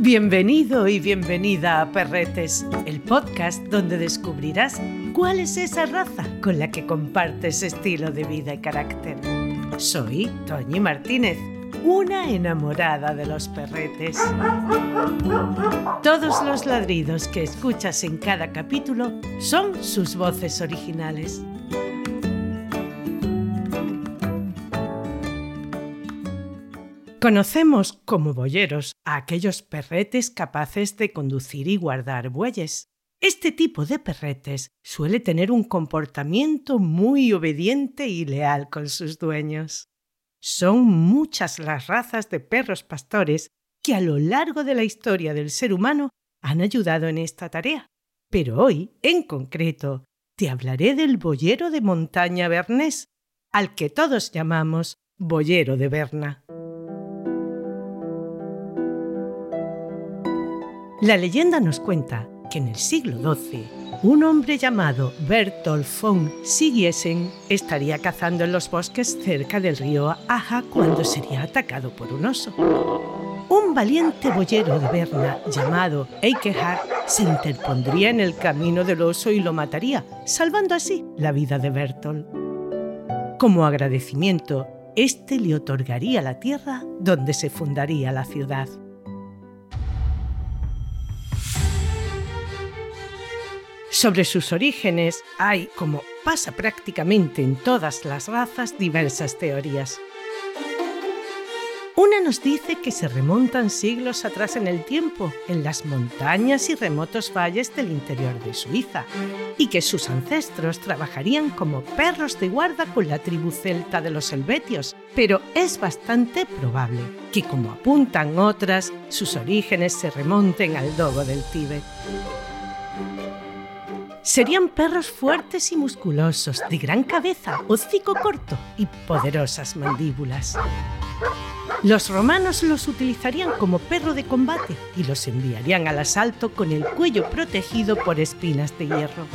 Bienvenido y bienvenida a Perretes, el podcast donde descubrirás cuál es esa raza con la que compartes estilo de vida y carácter. Soy Toñi Martínez, una enamorada de los perretes. Todos los ladridos que escuchas en cada capítulo son sus voces originales. Conocemos como boyeros a aquellos perretes capaces de conducir y guardar bueyes. Este tipo de perretes suele tener un comportamiento muy obediente y leal con sus dueños. Son muchas las razas de perros pastores que a lo largo de la historia del ser humano han ayudado en esta tarea. Pero hoy, en concreto, te hablaré del boyero de montaña bernés, al que todos llamamos boyero de Berna. La leyenda nos cuenta que en el siglo XII un hombre llamado Bertolt von Sigiesen estaría cazando en los bosques cerca del río Aja cuando sería atacado por un oso. Un valiente boyero de Berna llamado Eikehard se interpondría en el camino del oso y lo mataría, salvando así la vida de Bertolt. Como agradecimiento, este le otorgaría la tierra donde se fundaría la ciudad. Sobre sus orígenes hay, como pasa prácticamente en todas las razas, diversas teorías. Una nos dice que se remontan siglos atrás en el tiempo, en las montañas y remotos valles del interior de Suiza, y que sus ancestros trabajarían como perros de guarda con la tribu celta de los helvetios, pero es bastante probable que, como apuntan otras, sus orígenes se remonten al dogo del Tíbet. Serían perros fuertes y musculosos, de gran cabeza, hocico corto y poderosas mandíbulas. Los romanos los utilizarían como perro de combate y los enviarían al asalto con el cuello protegido por espinas de hierro.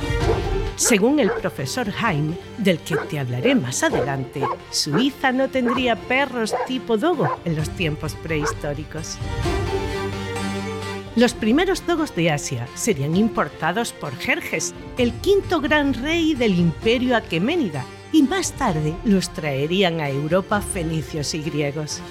Según el profesor Heim, del que te hablaré más adelante, Suiza no tendría perros tipo dogo en los tiempos prehistóricos. Los primeros dogos de Asia serían importados por Jerjes, el quinto gran rey del imperio aqueménida, y más tarde los traerían a Europa fenicios y griegos.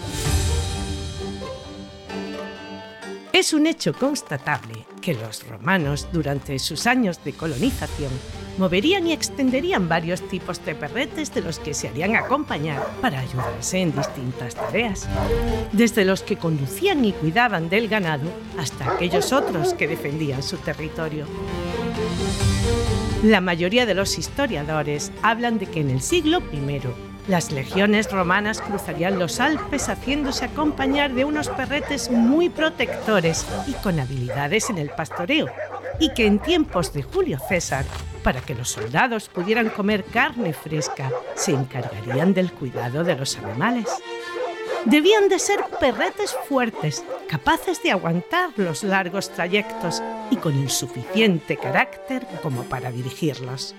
Es un hecho constatable que los romanos, durante sus años de colonización, moverían y extenderían varios tipos de perretes de los que se harían acompañar para ayudarse en distintas tareas, desde los que conducían y cuidaban del ganado hasta aquellos otros que defendían su territorio. La mayoría de los historiadores hablan de que en el siglo I las legiones romanas cruzarían los Alpes haciéndose acompañar de unos perretes muy protectores y con habilidades en el pastoreo, y que en tiempos de Julio César, para que los soldados pudieran comer carne fresca, se encargarían del cuidado de los animales. Debían de ser perretes fuertes, capaces de aguantar los largos trayectos y con insuficiente carácter como para dirigirlos.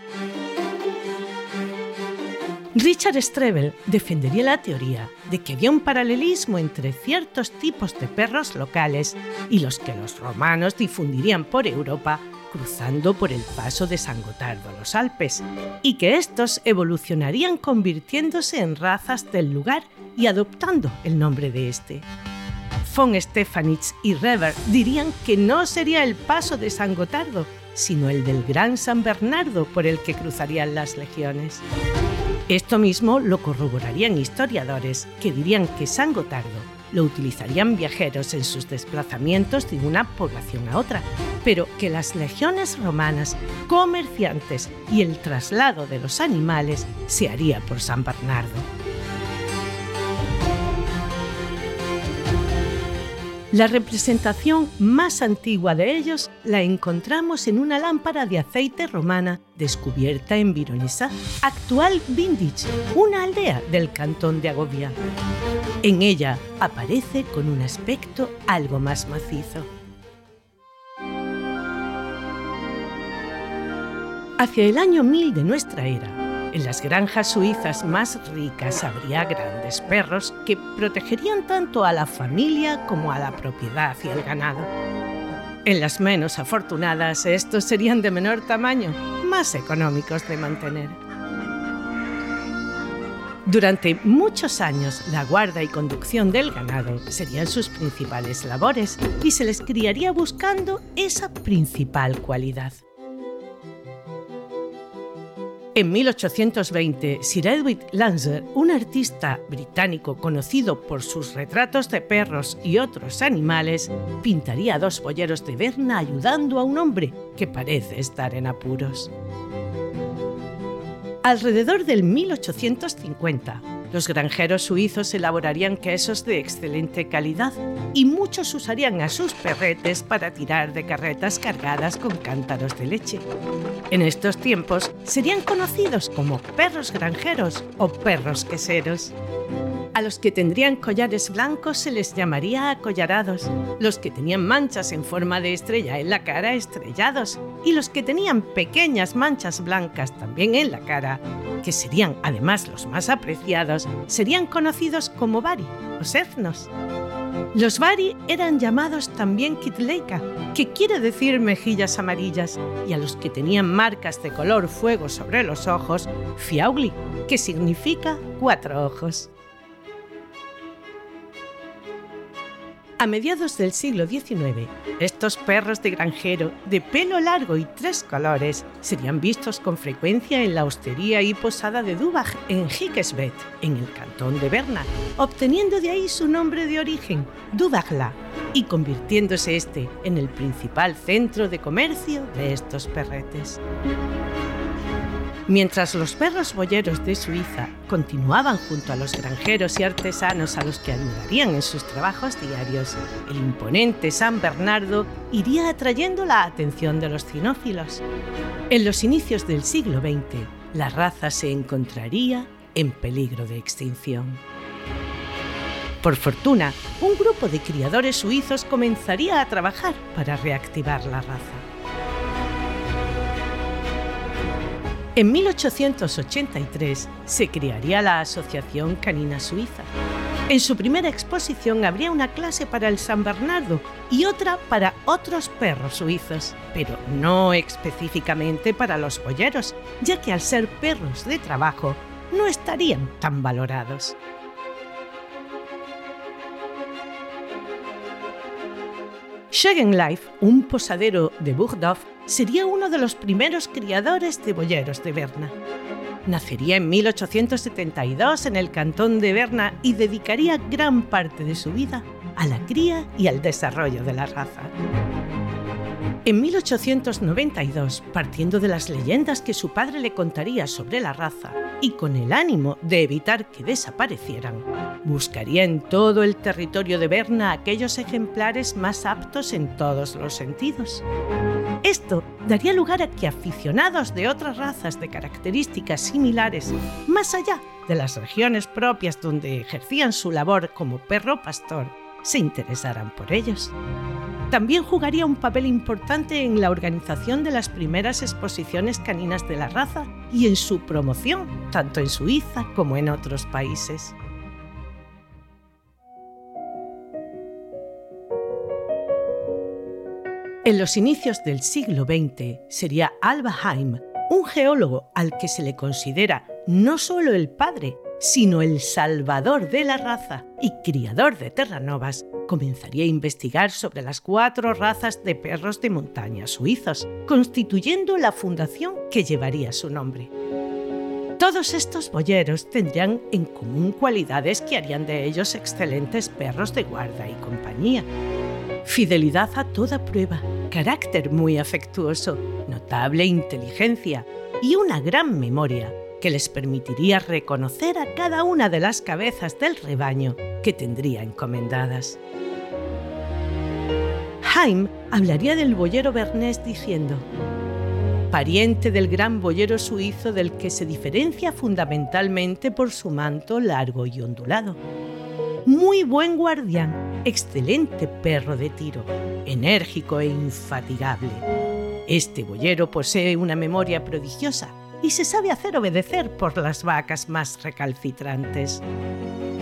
Richard Strebel defendería la teoría de que había un paralelismo entre ciertos tipos de perros locales y los que los romanos difundirían por Europa cruzando por el paso de San Gotardo a los Alpes, y que estos evolucionarían convirtiéndose en razas del lugar y adoptando el nombre de este. Von Stefanitz y Reber dirían que no sería el paso de San Gotardo, sino el del Gran San Bernardo por el que cruzarían las legiones. Esto mismo lo corroborarían historiadores que dirían que San Gotardo lo utilizarían viajeros en sus desplazamientos de una población a otra, pero que las legiones romanas, comerciantes y el traslado de los animales se haría por San Bernardo. La representación más antigua de ellos la encontramos en una lámpara de aceite romana descubierta en Vironesa, actual Vindige, una aldea del cantón de Agovia. En ella aparece con un aspecto algo más macizo. Hacia el año 1000 de nuestra era, En las granjas suizas más ricas habría grandes perros que protegerían tanto a la familia como a la propiedad y al ganado. En las menos afortunadas, estos serían de menor tamaño, más económicos de mantener. Durante muchos años, la guarda y conducción del ganado serían sus principales labores y se les criaría buscando esa principal cualidad. En 1820, Sir Edwin Lanzer, un artista británico conocido por sus retratos de perros y otros animales, pintaría dos boyeros de Berna ayudando a un hombre que parece estar en apuros. Alrededor del 1850, los granjeros suizos elaborarían quesos de excelente calidad y muchos usarían a sus perretes para tirar de carretas cargadas con cántaros de leche. En estos tiempos serían conocidos como perros granjeros o perros queseros. A los que tendrían collares blancos se les llamaría acollarados, los que tenían manchas en forma de estrella en la cara estrellados y los que tenían pequeñas manchas blancas también en la cara, que serían además los más apreciados, serían conocidos como bari o sernos. Los bari eran llamados también kitleika, que quiere decir mejillas amarillas, y a los que tenían marcas de color fuego sobre los ojos, fiaugli, que significa cuatro ojos. A mediados del siglo XIX, estos perros de granjero de pelo largo y tres colores serían vistos con frecuencia en la hostería y posada de Dubach en Hickesbeth, en el cantón de Berna, obteniendo de ahí su nombre de origen, Dubachla, y convirtiéndose este en el principal centro de comercio de estos perretes. Mientras los perros boyeros de Suiza continuaban junto a los granjeros y artesanos a los que ayudarían en sus trabajos diarios, el imponente San Bernardo iría atrayendo la atención de los cinófilos. En los inicios del siglo XX, la raza se encontraría en peligro de extinción. Por fortuna, un grupo de criadores suizos comenzaría a trabajar para reactivar la raza. En 1883 se crearía la Asociación Canina Suiza. En su primera exposición habría una clase para el San Bernardo y otra para otros perros suizos, pero no específicamente para los boyeros, ya que al ser perros de trabajo no estarían tan valorados. Life, un posadero de Burgdorf, sería uno de los primeros criadores de boyeros de Berna. Nacería en 1872 en el cantón de Berna y dedicaría gran parte de su vida a la cría y al desarrollo de la raza. En 1892, partiendo de las leyendas que su padre le contaría sobre la raza y con el ánimo de evitar que desaparecieran, buscaría en todo el territorio de Berna aquellos ejemplares más aptos en todos los sentidos. Esto daría lugar a que aficionados de otras razas de características similares, más allá de las regiones propias donde ejercían su labor como perro pastor, se interesaran por ellos también jugaría un papel importante en la organización de las primeras exposiciones caninas de la raza y en su promoción, tanto en Suiza como en otros países. En los inicios del siglo XX sería Alba Heim, un geólogo al que se le considera no solo el padre, sino el salvador de la raza y criador de terranovas, comenzaría a investigar sobre las cuatro razas de perros de montaña suizos, constituyendo la fundación que llevaría su nombre. Todos estos boyeros tendrían en común cualidades que harían de ellos excelentes perros de guarda y compañía. Fidelidad a toda prueba, carácter muy afectuoso, notable inteligencia y una gran memoria que les permitiría reconocer a cada una de las cabezas del rebaño que tendría encomendadas. Haim hablaría del boyero bernés diciendo, pariente del gran boyero suizo del que se diferencia fundamentalmente por su manto largo y ondulado. Muy buen guardián, excelente perro de tiro, enérgico e infatigable. Este boyero posee una memoria prodigiosa y se sabe hacer obedecer por las vacas más recalcitrantes.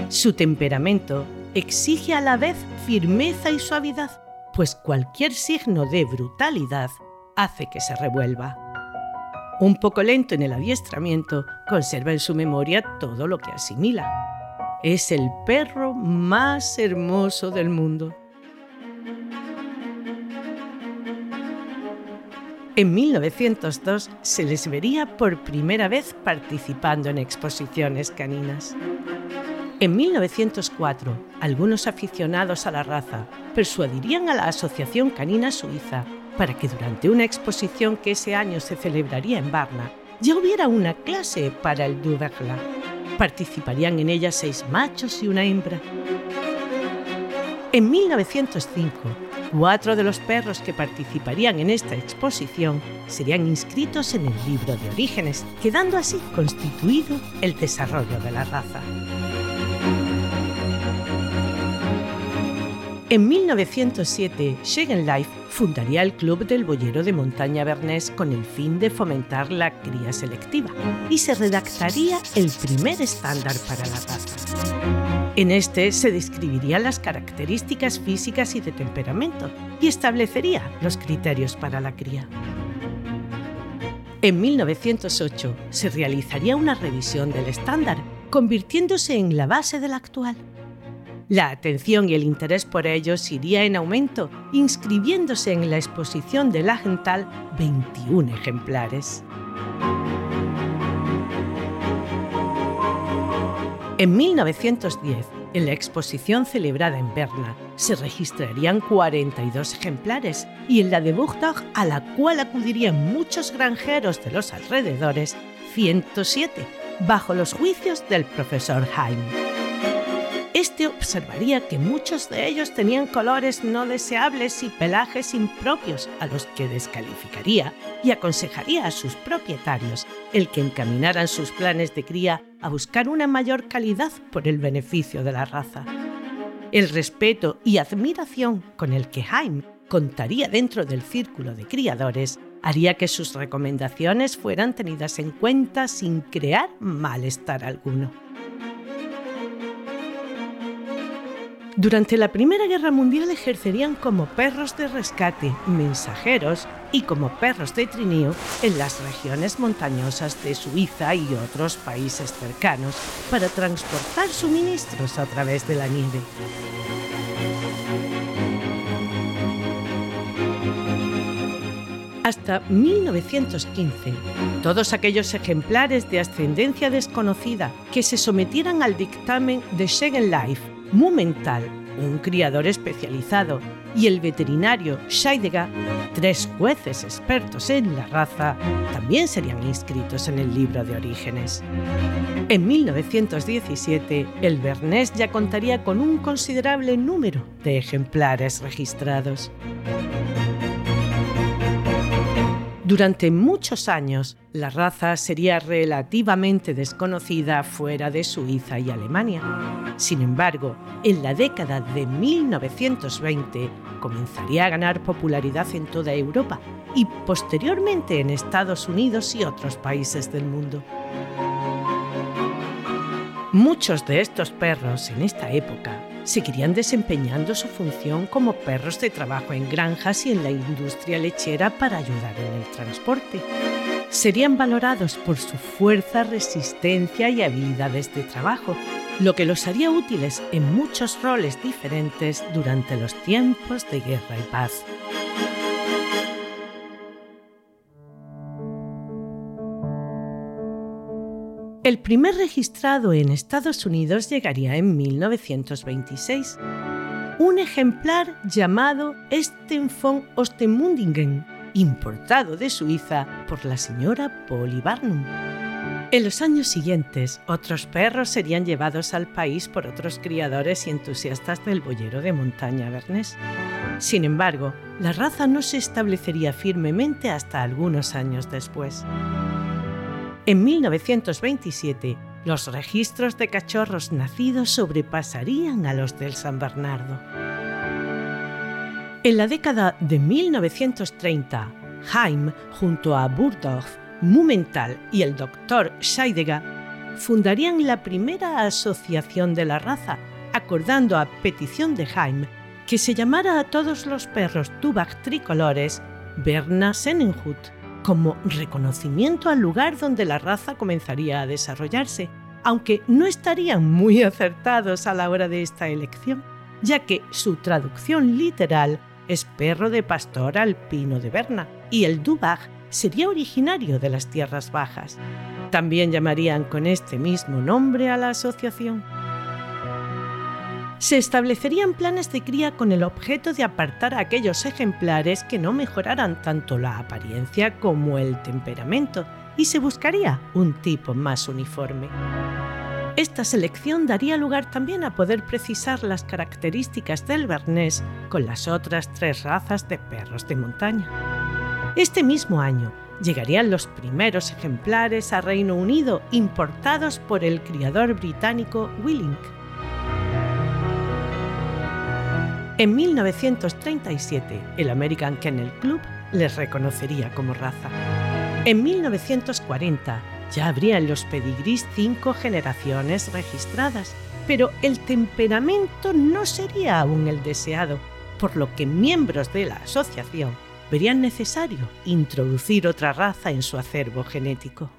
Su temperamento exige a la vez firmeza y suavidad, pues cualquier signo de brutalidad hace que se revuelva. Un poco lento en el adiestramiento, conserva en su memoria todo lo que asimila. Es el perro más hermoso del mundo. En 1902 se les vería por primera vez participando en exposiciones caninas. En 1904, algunos aficionados a la raza persuadirían a la Asociación Canina Suiza para que durante una exposición que ese año se celebraría en Varna ya hubiera una clase para el Duverla. Participarían en ella seis machos y una hembra. En 1905, Cuatro de los perros que participarían en esta exposición serían inscritos en el libro de orígenes, quedando así constituido el desarrollo de la raza. En 1907, Life fundaría el Club del Boyero de Montaña Bernés con el fin de fomentar la cría selectiva y se redactaría el primer estándar para la raza. En este se describirían las características físicas y de temperamento y establecería los criterios para la cría. En 1908 se realizaría una revisión del estándar, convirtiéndose en la base del actual. La atención y el interés por ellos iría en aumento, inscribiéndose en la exposición de Lagenthal 21 ejemplares. En 1910, en la exposición celebrada en Berna, se registrarían 42 ejemplares y en la de Buchtag, a la cual acudirían muchos granjeros de los alrededores, 107, bajo los juicios del profesor Heim. Este observaría que muchos de ellos tenían colores no deseables y pelajes impropios, a los que descalificaría y aconsejaría a sus propietarios el que encaminaran sus planes de cría a buscar una mayor calidad por el beneficio de la raza. El respeto y admiración con el que Jaime contaría dentro del círculo de criadores haría que sus recomendaciones fueran tenidas en cuenta sin crear malestar alguno. Durante la Primera Guerra Mundial ejercerían como perros de rescate, mensajeros y como perros de trineo en las regiones montañosas de Suiza y otros países cercanos para transportar suministros a través de la nieve. Hasta 1915, todos aquellos ejemplares de ascendencia desconocida que se sometieran al dictamen de Life Mumental, un criador especializado, y el veterinario Scheidegger, tres jueces expertos en la raza, también serían inscritos en el libro de orígenes. En 1917, el Bernés ya contaría con un considerable número de ejemplares registrados. Durante muchos años, la raza sería relativamente desconocida fuera de Suiza y Alemania. Sin embargo, en la década de 1920 comenzaría a ganar popularidad en toda Europa y posteriormente en Estados Unidos y otros países del mundo. Muchos de estos perros en esta época seguirían desempeñando su función como perros de trabajo en granjas y en la industria lechera para ayudar en el transporte. Serían valorados por su fuerza, resistencia y habilidades de trabajo, lo que los haría útiles en muchos roles diferentes durante los tiempos de guerra y paz. El primer registrado en Estados Unidos llegaría en 1926. Un ejemplar llamado Esten von importado de Suiza por la señora Polly Barnum. En los años siguientes, otros perros serían llevados al país por otros criadores y entusiastas del boyero de montaña bernés. Sin embargo, la raza no se establecería firmemente hasta algunos años después. En 1927, los registros de cachorros nacidos sobrepasarían a los del San Bernardo. En la década de 1930, Heim, junto a Burdorf, Mumental y el doctor Scheidegger fundarían la primera asociación de la raza, acordando a petición de Jaime que se llamara a todos los perros Tubach tricolores Berna Sennenhut, como reconocimiento al lugar donde la raza comenzaría a desarrollarse, aunque no estarían muy acertados a la hora de esta elección, ya que su traducción literal es perro de pastor alpino de Berna y el Dubach sería originario de las tierras bajas. También llamarían con este mismo nombre a la asociación. Se establecerían planes de cría con el objeto de apartar a aquellos ejemplares que no mejoraran tanto la apariencia como el temperamento y se buscaría un tipo más uniforme. Esta selección daría lugar también a poder precisar las características del Bernés con las otras tres razas de perros de montaña. Este mismo año llegarían los primeros ejemplares a Reino Unido importados por el criador británico Willink. En 1937, el American Kennel Club les reconocería como raza. En 1940 ya habría en los pedigrís cinco generaciones registradas, pero el temperamento no sería aún el deseado, por lo que miembros de la asociación verían necesario introducir otra raza en su acervo genético.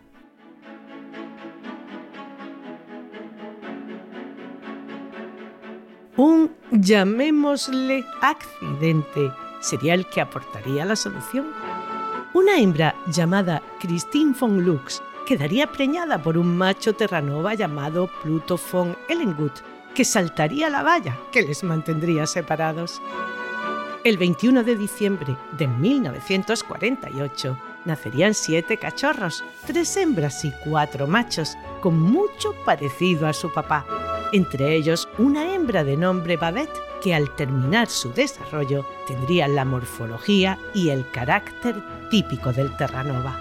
Un, llamémosle, accidente sería el que aportaría la solución. Una hembra llamada Christine von Lux quedaría preñada por un macho terranova llamado Pluto von Ellengut, que saltaría la valla que les mantendría separados. El 21 de diciembre de 1948 nacerían siete cachorros, tres hembras y cuatro machos, con mucho parecido a su papá, entre ellos una hembra de nombre Babette, que al terminar su desarrollo tendría la morfología y el carácter típico del Terranova.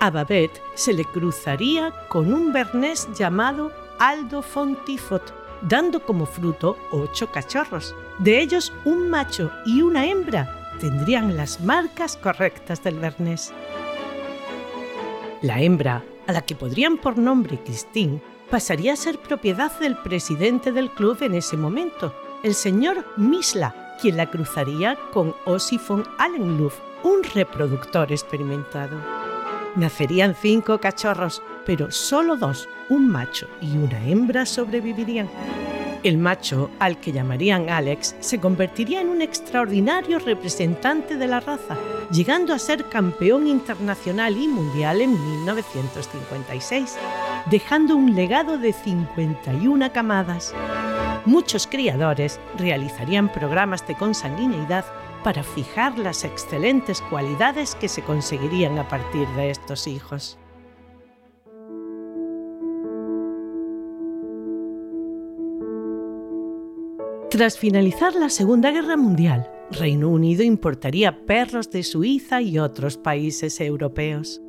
A Babette se le cruzaría con un bernés llamado Aldo Fontifot, dando como fruto ocho cachorros. De ellos, un macho y una hembra tendrían las marcas correctas del Bernés. La hembra, a la que podrían por nombre Christine, pasaría a ser propiedad del presidente del club en ese momento, el señor Misla, quien la cruzaría con Ossi von Allenluft, un reproductor experimentado. Nacerían cinco cachorros, pero solo dos, un macho y una hembra, sobrevivirían. El macho, al que llamarían Alex, se convertiría en un extraordinario representante de la raza, llegando a ser campeón internacional y mundial en 1956, dejando un legado de 51 camadas. Muchos criadores realizarían programas de consanguineidad para fijar las excelentes cualidades que se conseguirían a partir de estos hijos. Tras finalizar la Segunda Guerra Mundial, Reino Unido importaría perros de Suiza y otros países europeos.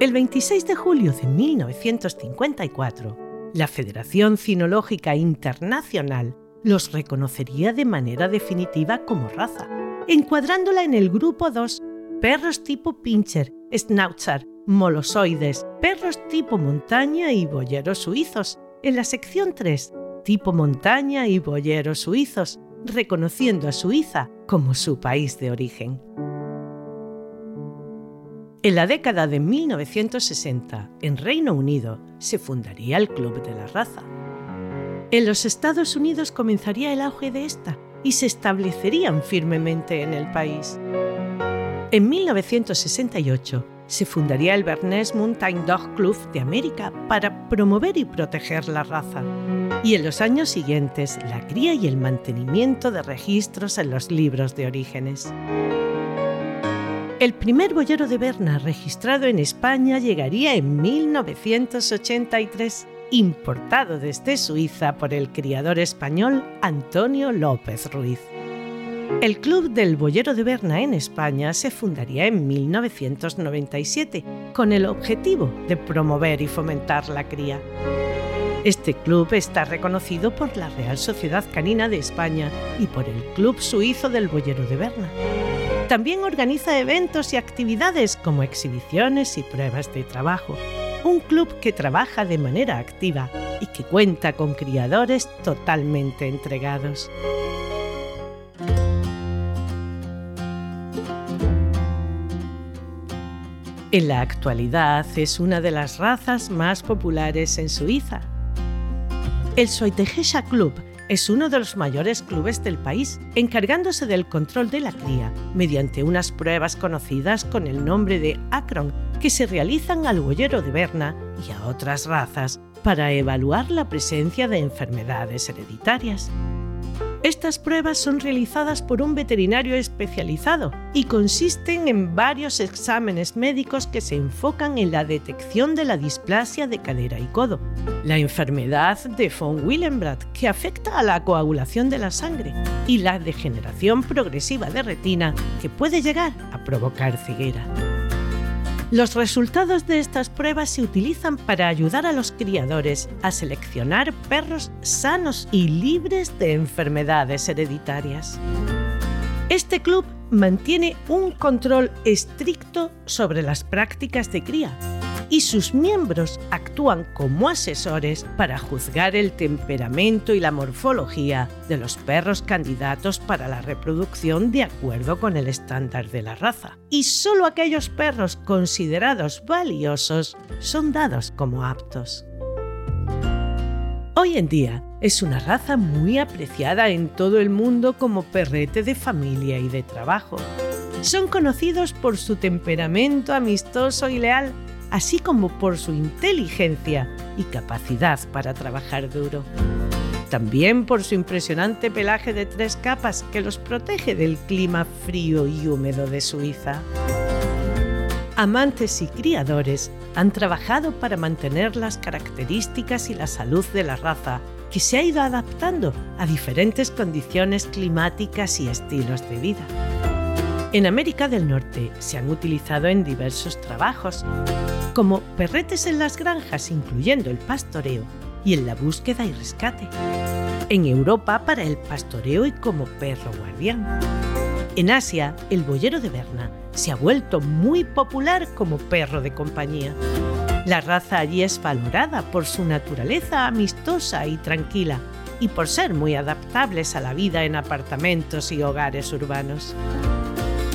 El 26 de julio de 1954, la Federación Cinológica Internacional los reconocería de manera definitiva como raza, encuadrándola en el grupo 2, perros tipo pincher, schnauzer, molosoides, perros tipo montaña y boyeros suizos, en la sección 3, tipo montaña y boyeros suizos, reconociendo a Suiza como su país de origen. En la década de 1960, en Reino Unido, se fundaría el Club de la Raza. En los Estados Unidos comenzaría el auge de esta y se establecerían firmemente en el país. En 1968 se fundaría el Bernese Mountain Dog Club de América para promover y proteger la raza. Y en los años siguientes, la cría y el mantenimiento de registros en los libros de orígenes. El primer boyero de Berna registrado en España llegaría en 1983, importado desde Suiza por el criador español Antonio López Ruiz. El Club del Boyero de Berna en España se fundaría en 1997 con el objetivo de promover y fomentar la cría. Este club está reconocido por la Real Sociedad Canina de España y por el Club Suizo del Boyero de Berna. También organiza eventos y actividades como exhibiciones y pruebas de trabajo. Un club que trabaja de manera activa y que cuenta con criadores totalmente entregados. En la actualidad es una de las razas más populares en Suiza. El Soitegesha Club es uno de los mayores clubes del país, encargándose del control de la cría mediante unas pruebas conocidas con el nombre de Acron, que se realizan al boyero de Berna y a otras razas para evaluar la presencia de enfermedades hereditarias. Estas pruebas son realizadas por un veterinario especializado y consisten en varios exámenes médicos que se enfocan en la detección de la displasia de cadera y codo, la enfermedad de von Willenbrand que afecta a la coagulación de la sangre y la degeneración progresiva de retina que puede llegar a provocar ceguera. Los resultados de estas pruebas se utilizan para ayudar a los criadores a seleccionar perros sanos y libres de enfermedades hereditarias. Este club mantiene un control estricto sobre las prácticas de cría y sus miembros actúan como asesores para juzgar el temperamento y la morfología de los perros candidatos para la reproducción de acuerdo con el estándar de la raza. Y solo aquellos perros considerados valiosos son dados como aptos. Hoy en día es una raza muy apreciada en todo el mundo como perrete de familia y de trabajo. Son conocidos por su temperamento amistoso y leal así como por su inteligencia y capacidad para trabajar duro. También por su impresionante pelaje de tres capas que los protege del clima frío y húmedo de Suiza. Amantes y criadores han trabajado para mantener las características y la salud de la raza, que se ha ido adaptando a diferentes condiciones climáticas y estilos de vida. En América del Norte se han utilizado en diversos trabajos, como perretes en las granjas incluyendo el pastoreo y en la búsqueda y rescate. En Europa para el pastoreo y como perro guardián. En Asia, el boyero de Berna se ha vuelto muy popular como perro de compañía. La raza allí es valorada por su naturaleza amistosa y tranquila y por ser muy adaptables a la vida en apartamentos y hogares urbanos.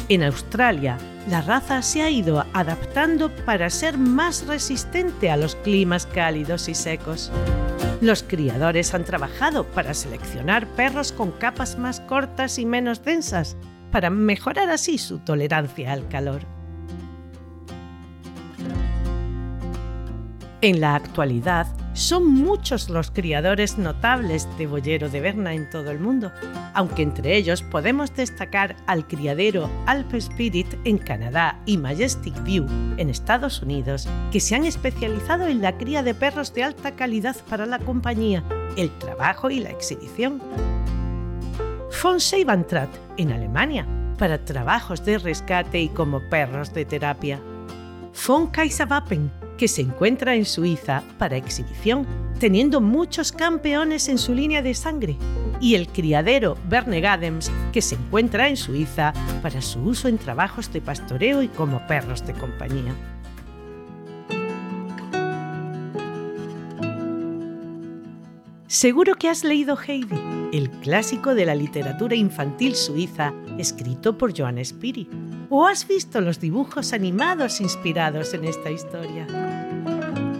En Australia, la raza se ha ido adaptando para ser más resistente a los climas cálidos y secos. Los criadores han trabajado para seleccionar perros con capas más cortas y menos densas, para mejorar así su tolerancia al calor. En la actualidad, son muchos los criadores notables de boyero de Berna en todo el mundo, aunque entre ellos podemos destacar al criadero Alpe Spirit en Canadá y Majestic View en Estados Unidos, que se han especializado en la cría de perros de alta calidad para la compañía, el trabajo y la exhibición. Von Seibantrat en Alemania, para trabajos de rescate y como perros de terapia. Von Kaiserwappen que se encuentra en Suiza para exhibición, teniendo muchos campeones en su línea de sangre, y el criadero Berne Gadems, que se encuentra en Suiza para su uso en trabajos de pastoreo y como perros de compañía. Seguro que has leído Heidi, el clásico de la literatura infantil suiza escrito por Joan Spiri, o has visto los dibujos animados inspirados en esta historia.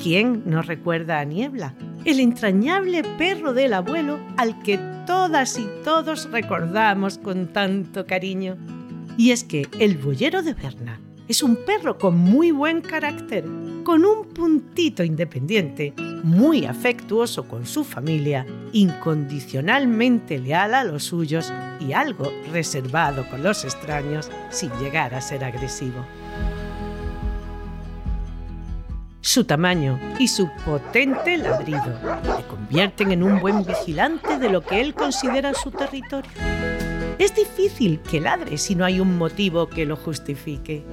¿Quién no recuerda a Niebla, el entrañable perro del abuelo al que todas y todos recordamos con tanto cariño? Y es que el boyero de Berna es un perro con muy buen carácter, con un puntito independiente, muy afectuoso con su familia, incondicionalmente leal a los suyos y algo reservado con los extraños sin llegar a ser agresivo. Su tamaño y su potente ladrido le convierten en un buen vigilante de lo que él considera su territorio. Es difícil que ladre si no hay un motivo que lo justifique.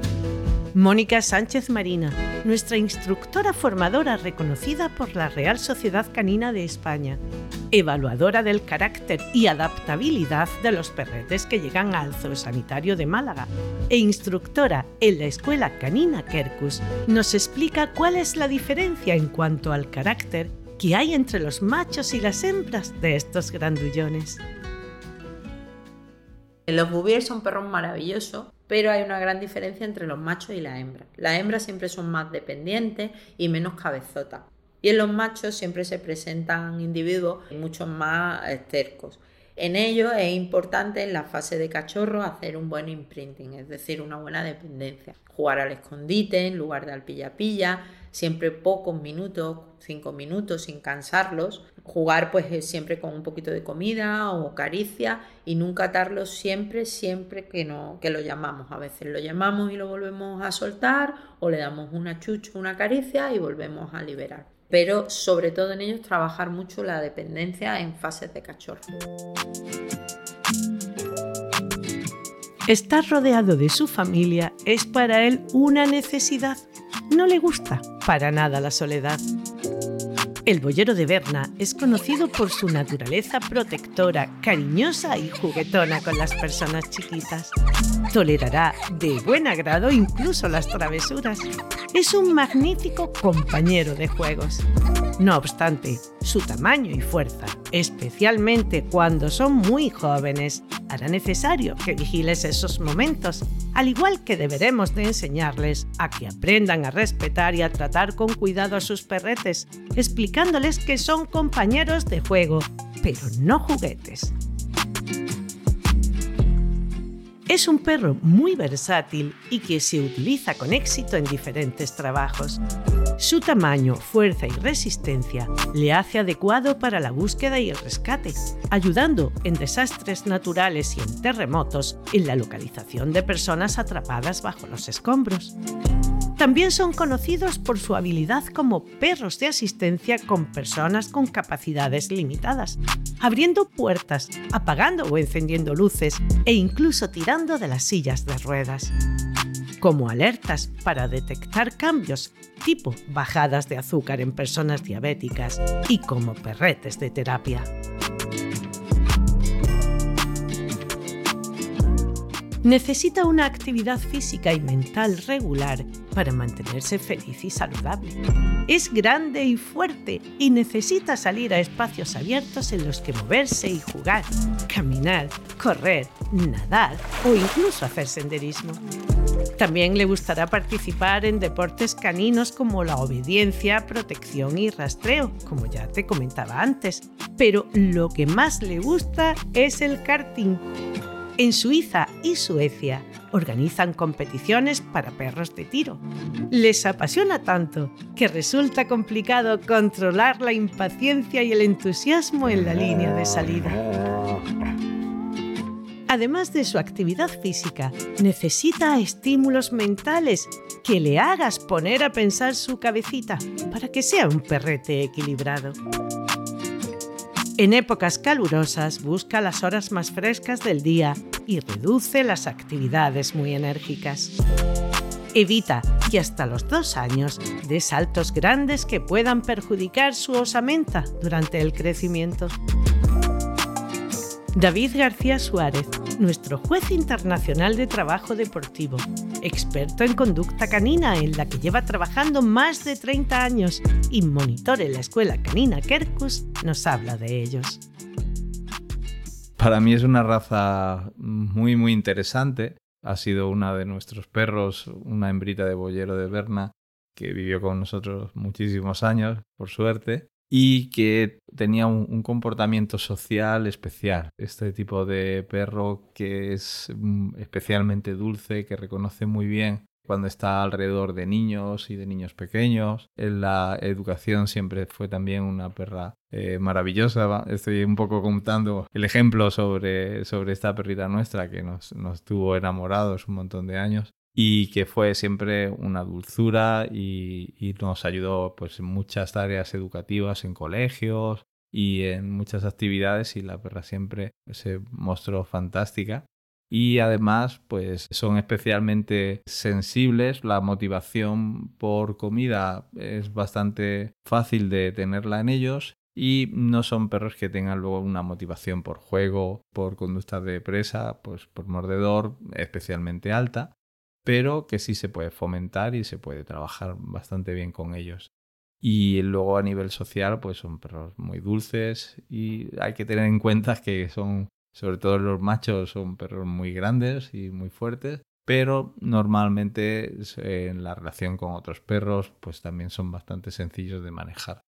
Mónica Sánchez Marina, nuestra instructora formadora reconocida por la Real Sociedad Canina de España, evaluadora del carácter y adaptabilidad de los perretes que llegan al zoosanitario de Málaga e instructora en la escuela canina Kerkus, nos explica cuál es la diferencia en cuanto al carácter que hay entre los machos y las hembras de estos grandullones. Los bouviers son perros maravillosos, pero hay una gran diferencia entre los machos y las hembras. Las hembras siempre son más dependientes y menos cabezotas. Y en los machos siempre se presentan individuos mucho más tercos. En ello es importante en la fase de cachorro hacer un buen imprinting, es decir, una buena dependencia. Jugar al escondite en lugar de al pilla-pilla, siempre pocos minutos, cinco minutos sin cansarlos. Jugar pues siempre con un poquito de comida o caricia y nunca atarlos siempre, siempre que, no, que lo llamamos. A veces lo llamamos y lo volvemos a soltar o le damos una chucha, una caricia y volvemos a liberar pero sobre todo en ellos trabajar mucho la dependencia en fases de cachorro. Estar rodeado de su familia es para él una necesidad. No le gusta para nada la soledad. El boyero de Berna es conocido por su naturaleza protectora, cariñosa y juguetona con las personas chiquitas. Tolerará de buen agrado incluso las travesuras. Es un magnífico compañero de juegos. No obstante, su tamaño y fuerza, especialmente cuando son muy jóvenes, hará necesario que vigiles esos momentos, al igual que deberemos de enseñarles a que aprendan a respetar y a tratar con cuidado a sus perretes, explicándoles que son compañeros de juego, pero no juguetes. Es un perro muy versátil y que se utiliza con éxito en diferentes trabajos. Su tamaño, fuerza y resistencia le hace adecuado para la búsqueda y el rescate, ayudando en desastres naturales y en terremotos en la localización de personas atrapadas bajo los escombros. También son conocidos por su habilidad como perros de asistencia con personas con capacidades limitadas, abriendo puertas, apagando o encendiendo luces e incluso tirando de las sillas de ruedas. Como alertas para detectar cambios tipo bajadas de azúcar en personas diabéticas y como perretes de terapia. necesita una actividad física y mental regular para mantenerse feliz y saludable. Es grande y fuerte y necesita salir a espacios abiertos en los que moverse y jugar, caminar, correr, nadar o incluso hacer senderismo. También le gustará participar en deportes caninos como la obediencia, protección y rastreo, como ya te comentaba antes, pero lo que más le gusta es el karting en Suiza y Suecia organizan competiciones para perros de tiro. Les apasiona tanto que resulta complicado controlar la impaciencia y el entusiasmo en la línea de salida. Además de su actividad física, necesita estímulos mentales que le hagas poner a pensar su cabecita para que sea un perrete equilibrado. En épocas calurosas busca las horas más frescas del día y reduce las actividades muy enérgicas. Evita que hasta los dos años dé saltos grandes que puedan perjudicar su osamenta durante el crecimiento. David García Suárez, nuestro juez internacional de trabajo deportivo, experto en conducta canina en la que lleva trabajando más de 30 años y monitor en la escuela canina Kerkus, nos habla de ellos. Para mí es una raza muy muy interesante. Ha sido una de nuestros perros, una hembrita de boyero de Berna, que vivió con nosotros muchísimos años, por suerte y que tenía un, comportamiento social especial. Este tipo de perro que es mm, especialmente dulce, que reconoce muy bien cuando está alrededor de niños y de niños pequeños. En la educación siempre fue también una perra eh, maravillosa. Estoy un poco contando el ejemplo sobre, sobre esta perrita nuestra que nos, nos tuvo enamorados un montón de años y que fue siempre una dulzura y, nos ayudó pues, en muchas tareas educativas, en colegios y en muchas actividades y la perra siempre se mostró fantástica. Y además, pues son especialmente sensibles. La motivación por comida es bastante fácil de tenerla en ellos y no son perros que tengan luego una motivación por juego, por conducta de presa, pues por mordedor especialmente alta, pero que sí se puede fomentar y se puede trabajar bastante bien con ellos. Y luego a nivel social, pues son perros muy dulces y hay que tener en cuenta que son, sobre todo los machos, son perros muy grandes y muy fuertes, pero normalmente en la relación con otros perros, pues también son bastante sencillos de manejar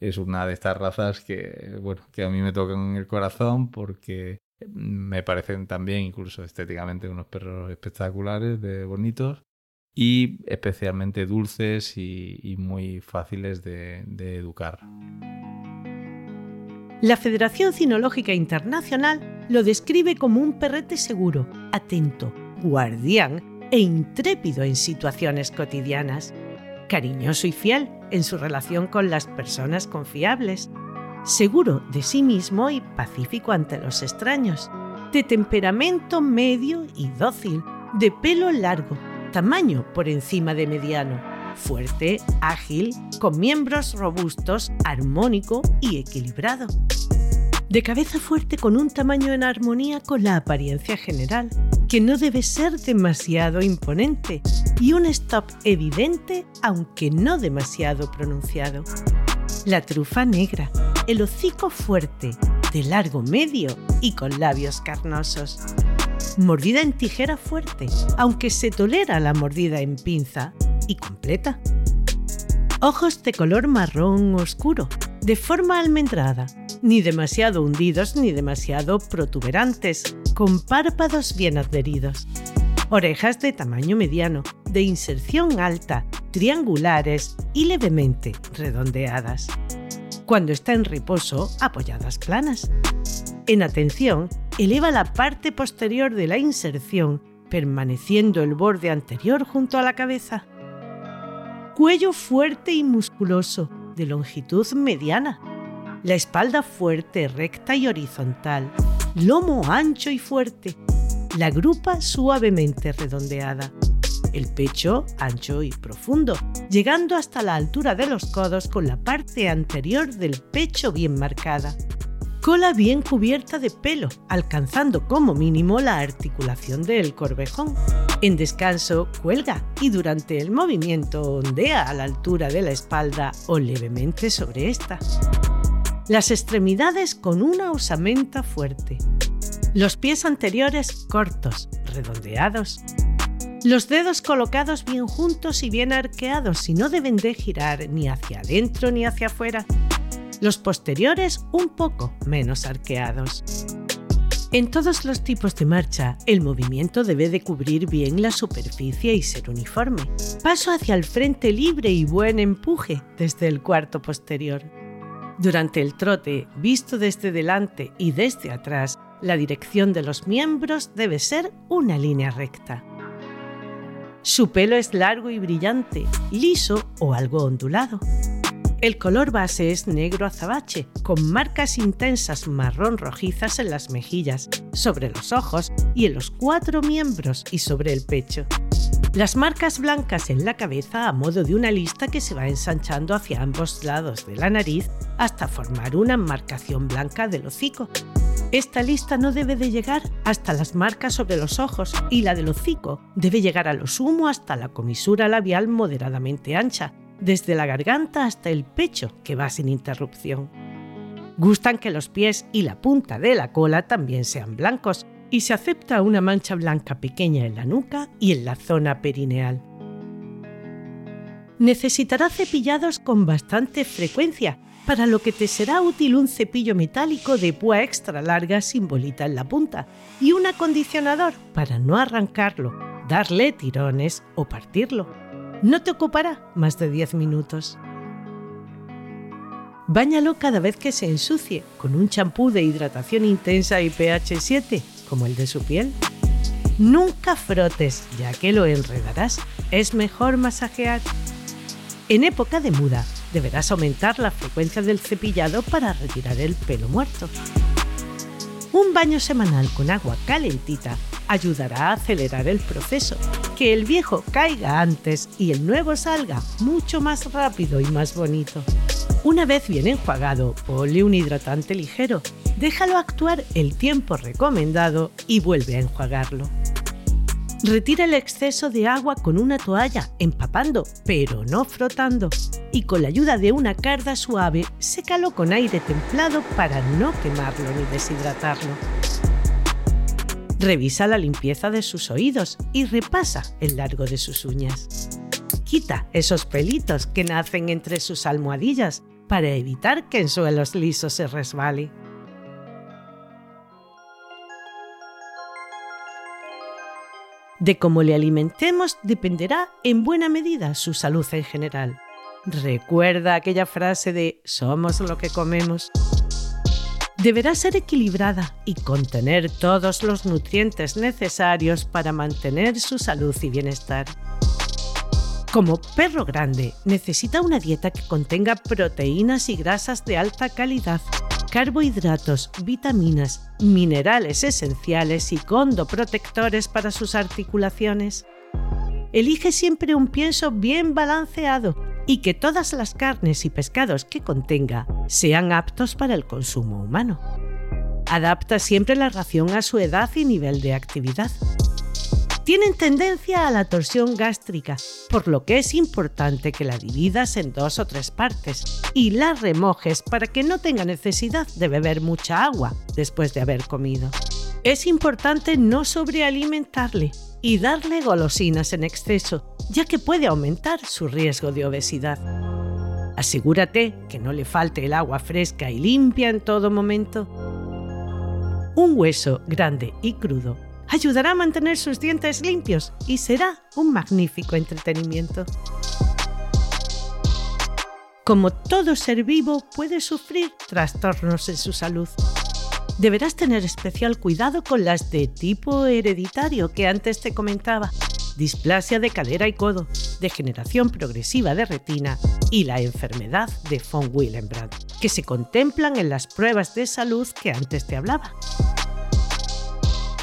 es una de estas razas que, bueno, que a mí me tocan el corazón porque me parecen también, incluso estéticamente, unos perros espectaculares, de bonitos y especialmente dulces y, muy fáciles de, de educar. La Federación Cinológica Internacional lo describe como un perrete seguro, atento, guardián e intrépido en situaciones cotidianas cariñoso y fiel en su relación con las personas confiables, seguro de sí mismo y pacífico ante los extraños, de temperamento medio y dócil, de pelo largo, tamaño por encima de mediano, fuerte, ágil, con miembros robustos, armónico y equilibrado. De cabeza fuerte con un tamaño en armonía con la apariencia general, que no debe ser demasiado imponente y un stop evidente aunque no demasiado pronunciado. La trufa negra, el hocico fuerte, de largo medio y con labios carnosos. Mordida en tijera fuerte, aunque se tolera la mordida en pinza y completa. Ojos de color marrón oscuro, de forma almendrada, ni demasiado hundidos ni demasiado protuberantes, con párpados bien adheridos. Orejas de tamaño mediano, de inserción alta, triangulares y levemente redondeadas. Cuando está en reposo, apoyadas planas. En atención, eleva la parte posterior de la inserción, permaneciendo el borde anterior junto a la cabeza. Cuello fuerte y musculoso, de longitud mediana. La espalda fuerte, recta y horizontal. Lomo ancho y fuerte. La grupa suavemente redondeada. El pecho ancho y profundo, llegando hasta la altura de los codos con la parte anterior del pecho bien marcada. Cola bien cubierta de pelo, alcanzando como mínimo la articulación del corvejón. En descanso, cuelga y durante el movimiento ondea a la altura de la espalda o levemente sobre esta. Las extremidades con una osamenta fuerte. Los pies anteriores cortos, redondeados. Los dedos colocados bien juntos y bien arqueados y no deben de girar ni hacia adentro ni hacia afuera. Los posteriores un poco menos arqueados. En todos los tipos de marcha, el movimiento debe de cubrir bien la superficie y ser uniforme. Paso hacia el frente libre y buen empuje desde el cuarto posterior. Durante el trote, visto desde delante y desde atrás, la dirección de los miembros debe ser una línea recta. Su pelo es largo y brillante, liso o algo ondulado. El color base es negro azabache, con marcas intensas marrón rojizas en las mejillas, sobre los ojos y en los cuatro miembros y sobre el pecho. Las marcas blancas en la cabeza a modo de una lista que se va ensanchando hacia ambos lados de la nariz hasta formar una marcación blanca del hocico. Esta lista no debe de llegar hasta las marcas sobre los ojos y la del hocico debe llegar a lo sumo hasta la comisura labial moderadamente ancha, desde la garganta hasta el pecho, que va sin interrupción. Gustan que los pies y la punta de la cola también sean blancos y se acepta una mancha blanca pequeña en la nuca y en la zona perineal. Necesitará cepillados con bastante frecuencia, para lo que te será útil un cepillo metálico de púa extra larga sin bolita en la punta y un acondicionador para no arrancarlo, darle tirones o partirlo. No te ocupará más de 10 minutos. Báñalo cada vez que se ensucie con un champú de hidratación intensa y pH 7, como el de su piel. Nunca frotes, ya que lo enredarás. Es mejor masajear. En época de muda, deberás aumentar la frecuencia del cepillado para retirar el pelo muerto. Un baño semanal con agua calentita ayudará a acelerar el proceso, que el viejo caiga antes y el nuevo salga mucho más rápido y más bonito. Una vez bien enjuagado, ponle un hidratante ligero, déjalo actuar el tiempo recomendado y vuelve a enjuagarlo. Retira el exceso de agua con una toalla, empapando, pero no frotando. Y con la ayuda de una carda suave, sécalo con aire templado para no quemarlo ni deshidratarlo. Revisa la limpieza de sus oídos y repasa el largo de sus uñas. Quita esos pelitos que nacen entre sus almohadillas para evitar que en suelos lisos se resbale. De cómo le alimentemos dependerá en buena medida su salud en general. Recuerda aquella frase de somos lo que comemos. Deberá ser equilibrada y contener todos los nutrientes necesarios para mantener su salud y bienestar. Como perro grande, necesita una dieta que contenga proteínas y grasas de alta calidad, carbohidratos, vitaminas, minerales esenciales y condoprotectores para sus articulaciones. Elige siempre un pienso bien balanceado y que todas las carnes y pescados que contenga sean aptos para el consumo humano. Adapta siempre la ración a su edad y nivel de actividad tienen tendencia a la torsión gástrica, por lo que es importante que la dividas en dos o tres partes y la remojes para que no tenga necesidad de beber mucha agua después de haber comido. Es importante no sobrealimentarle y darle golosinas en exceso, ya que puede aumentar su riesgo de obesidad. Asegúrate que no le falte el agua fresca y limpia en todo momento. Un hueso grande y crudo ayudará a mantener sus dientes limpios y será un magnífico entretenimiento. Como todo ser vivo puede sufrir trastornos en su salud. Deberás tener especial cuidado con las de tipo hereditario que antes te comentaba, displasia de cadera y codo, degeneración progresiva de retina y la enfermedad de von Willebrand, que se contemplan en las pruebas de salud que antes te hablaba.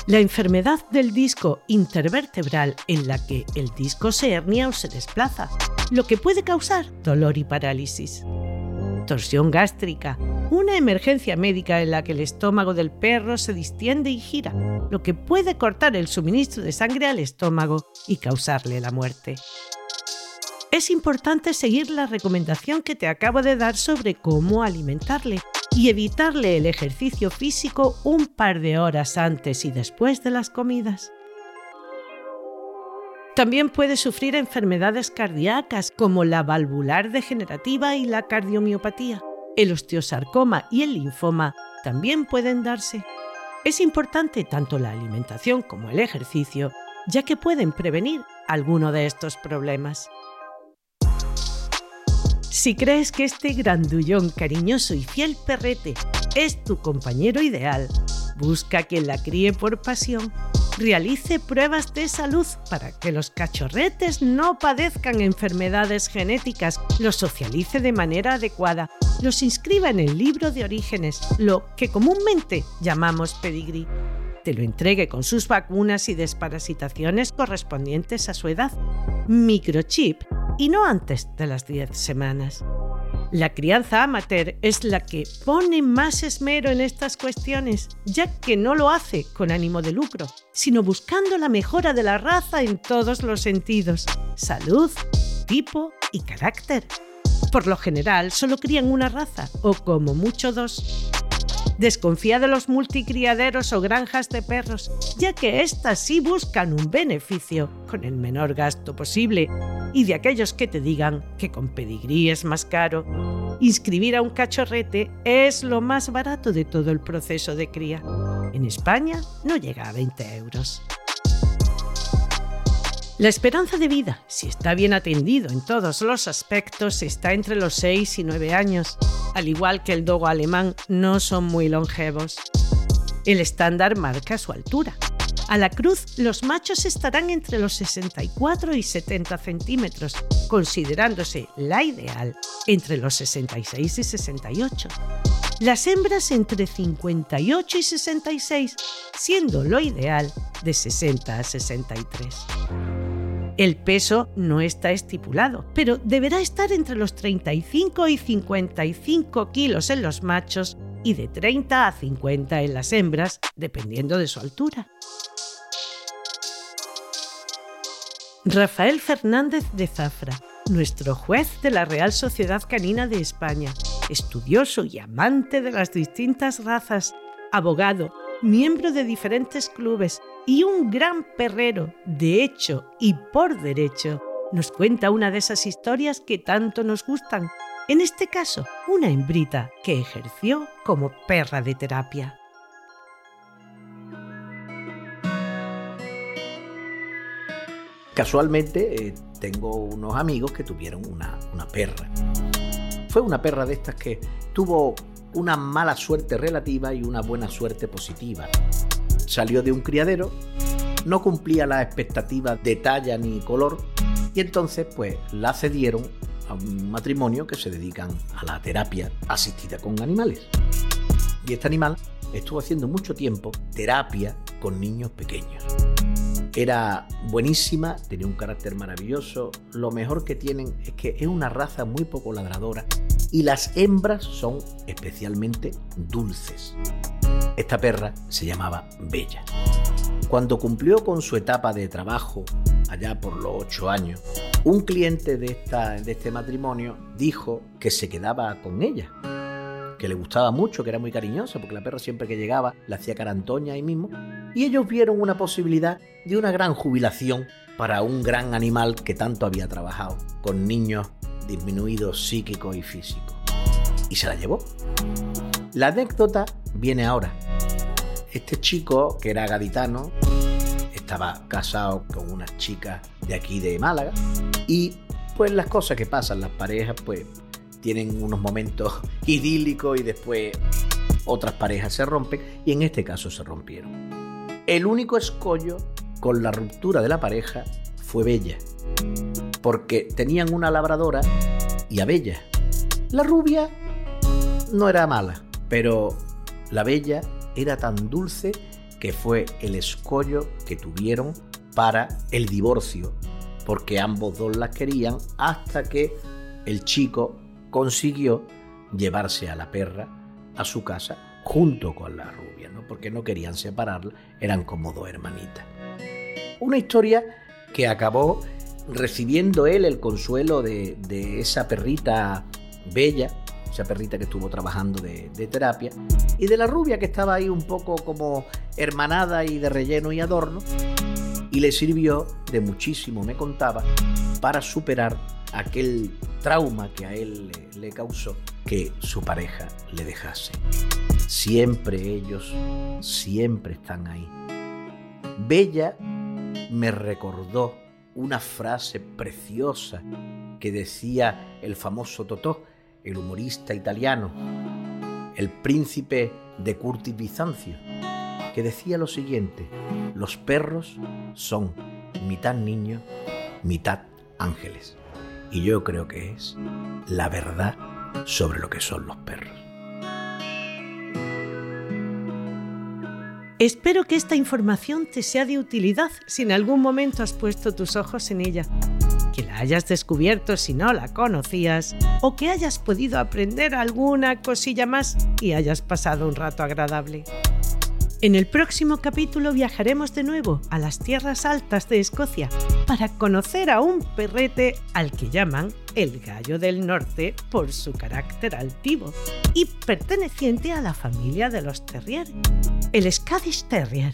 La enfermedad del disco intervertebral en la que el disco se hernia o se desplaza, lo que puede causar dolor y parálisis. Torsión gástrica, una emergencia médica en la que el estómago del perro se distiende y gira, lo que puede cortar el suministro de sangre al estómago y causarle la muerte. Es importante seguir la recomendación que te acabo de dar sobre cómo alimentarle y evitarle el ejercicio físico un par de horas antes y después de las comidas. También puede sufrir enfermedades cardíacas como la valvular degenerativa y la cardiomiopatía. El osteosarcoma y el linfoma también pueden darse. Es importante tanto la alimentación como el ejercicio, ya que pueden prevenir alguno de estos problemas. Si crees que este grandullón cariñoso y fiel perrete es tu compañero ideal, busca quien la críe por pasión. Realice pruebas de salud para que los cachorretes no padezcan enfermedades genéticas, los socialice de manera adecuada, los inscriba en el libro de orígenes, lo que comúnmente llamamos pedigrí te lo entregue con sus vacunas y desparasitaciones correspondientes a su edad. Microchip y no antes de las 10 semanas. La crianza amateur es la que pone más esmero en estas cuestiones, ya que no lo hace con ánimo de lucro, sino buscando la mejora de la raza en todos los sentidos, salud, tipo y carácter. Por lo general solo crían una raza, o como mucho dos. Desconfía de los multicriaderos o granjas de perros, ya que éstas sí buscan un beneficio con el menor gasto posible, y de aquellos que te digan que con pedigrí es más caro. Inscribir a un cachorrete es lo más barato de todo el proceso de cría. En España no llega a 20 euros. La esperanza de vida, si está bien atendido en todos los aspectos, está entre los 6 y 9 años. Al igual que el dogo alemán, no son muy longevos. El estándar marca su altura. A la cruz, los machos estarán entre los 64 y 70 centímetros, considerándose la ideal entre los 66 y 68. Las hembras entre 58 y 66, siendo lo ideal de 60 a 63. El peso no está estipulado, pero deberá estar entre los 35 y 55 kilos en los machos y de 30 a 50 en las hembras, dependiendo de su altura. Rafael Fernández de Zafra, nuestro juez de la Real Sociedad Canina de España, estudioso y amante de las distintas razas, abogado, miembro de diferentes clubes y un gran perrero, de hecho y por derecho, nos cuenta una de esas historias que tanto nos gustan, en este caso, una hembrita que ejerció como perra de terapia. Casualmente eh, tengo unos amigos que tuvieron una, una perra. Fue una perra de estas que tuvo una mala suerte relativa y una buena suerte positiva. Salió de un criadero, no cumplía las expectativas de talla ni color y entonces pues la cedieron a un matrimonio que se dedican a la terapia asistida con animales. Y este animal estuvo haciendo mucho tiempo terapia con niños pequeños. Era buenísima, tenía un carácter maravilloso. Lo mejor que tienen es que es una raza muy poco ladradora y las hembras son especialmente dulces. Esta perra se llamaba Bella. Cuando cumplió con su etapa de trabajo, allá por los ocho años, un cliente de, esta, de este matrimonio dijo que se quedaba con ella, que le gustaba mucho, que era muy cariñosa, porque la perra siempre que llegaba le hacía carantoña ahí mismo, y ellos vieron una posibilidad de una gran jubilación para un gran animal que tanto había trabajado, con niños disminuidos psíquicos y físicos. Y se la llevó. La anécdota viene ahora. Este chico, que era gaditano, estaba casado con unas chicas de aquí de Málaga, y pues las cosas que pasan, las parejas, pues tienen unos momentos idílicos y después otras parejas se rompen y en este caso se rompieron. El único escollo con la ruptura de la pareja fue Bella, porque tenían una labradora y a Bella. La rubia no era mala, pero la Bella era tan dulce que fue el escollo que tuvieron para el divorcio, porque ambos dos las querían hasta que el chico consiguió llevarse a la perra a su casa junto con la rubia, ¿no? porque no querían separarla, eran como dos hermanitas. Una historia que acabó recibiendo él el consuelo de, esa perrita bella, esa perrita que estuvo trabajando de, terapia, y de la rubia que estaba ahí un poco como hermanada y de relleno y adorno, y le sirvió de muchísimo, me contaba, para superar aquel trauma que a él le, causó que su pareja le dejase. Siempre ellos, siempre están ahí. Bella me recordó una frase preciosa que decía el famoso Totò, el humorista italiano, el príncipe de Curtis Bizancio, que decía lo siguiente, los perros son mitad niños, mitad ángeles. Y yo creo que es la verdad sobre lo que son los perros. Espero que esta información te sea de utilidad si en algún momento has puesto tus ojos en ella, que la hayas descubierto si no la conocías o que hayas podido aprender alguna cosilla más y hayas pasado un rato agradable. En el próximo capítulo viajaremos de nuevo a las tierras altas de Escocia para conocer a un perrete al que llaman el gallo del norte por su carácter altivo y perteneciente a la familia de los terrier, el Scottish Terrier.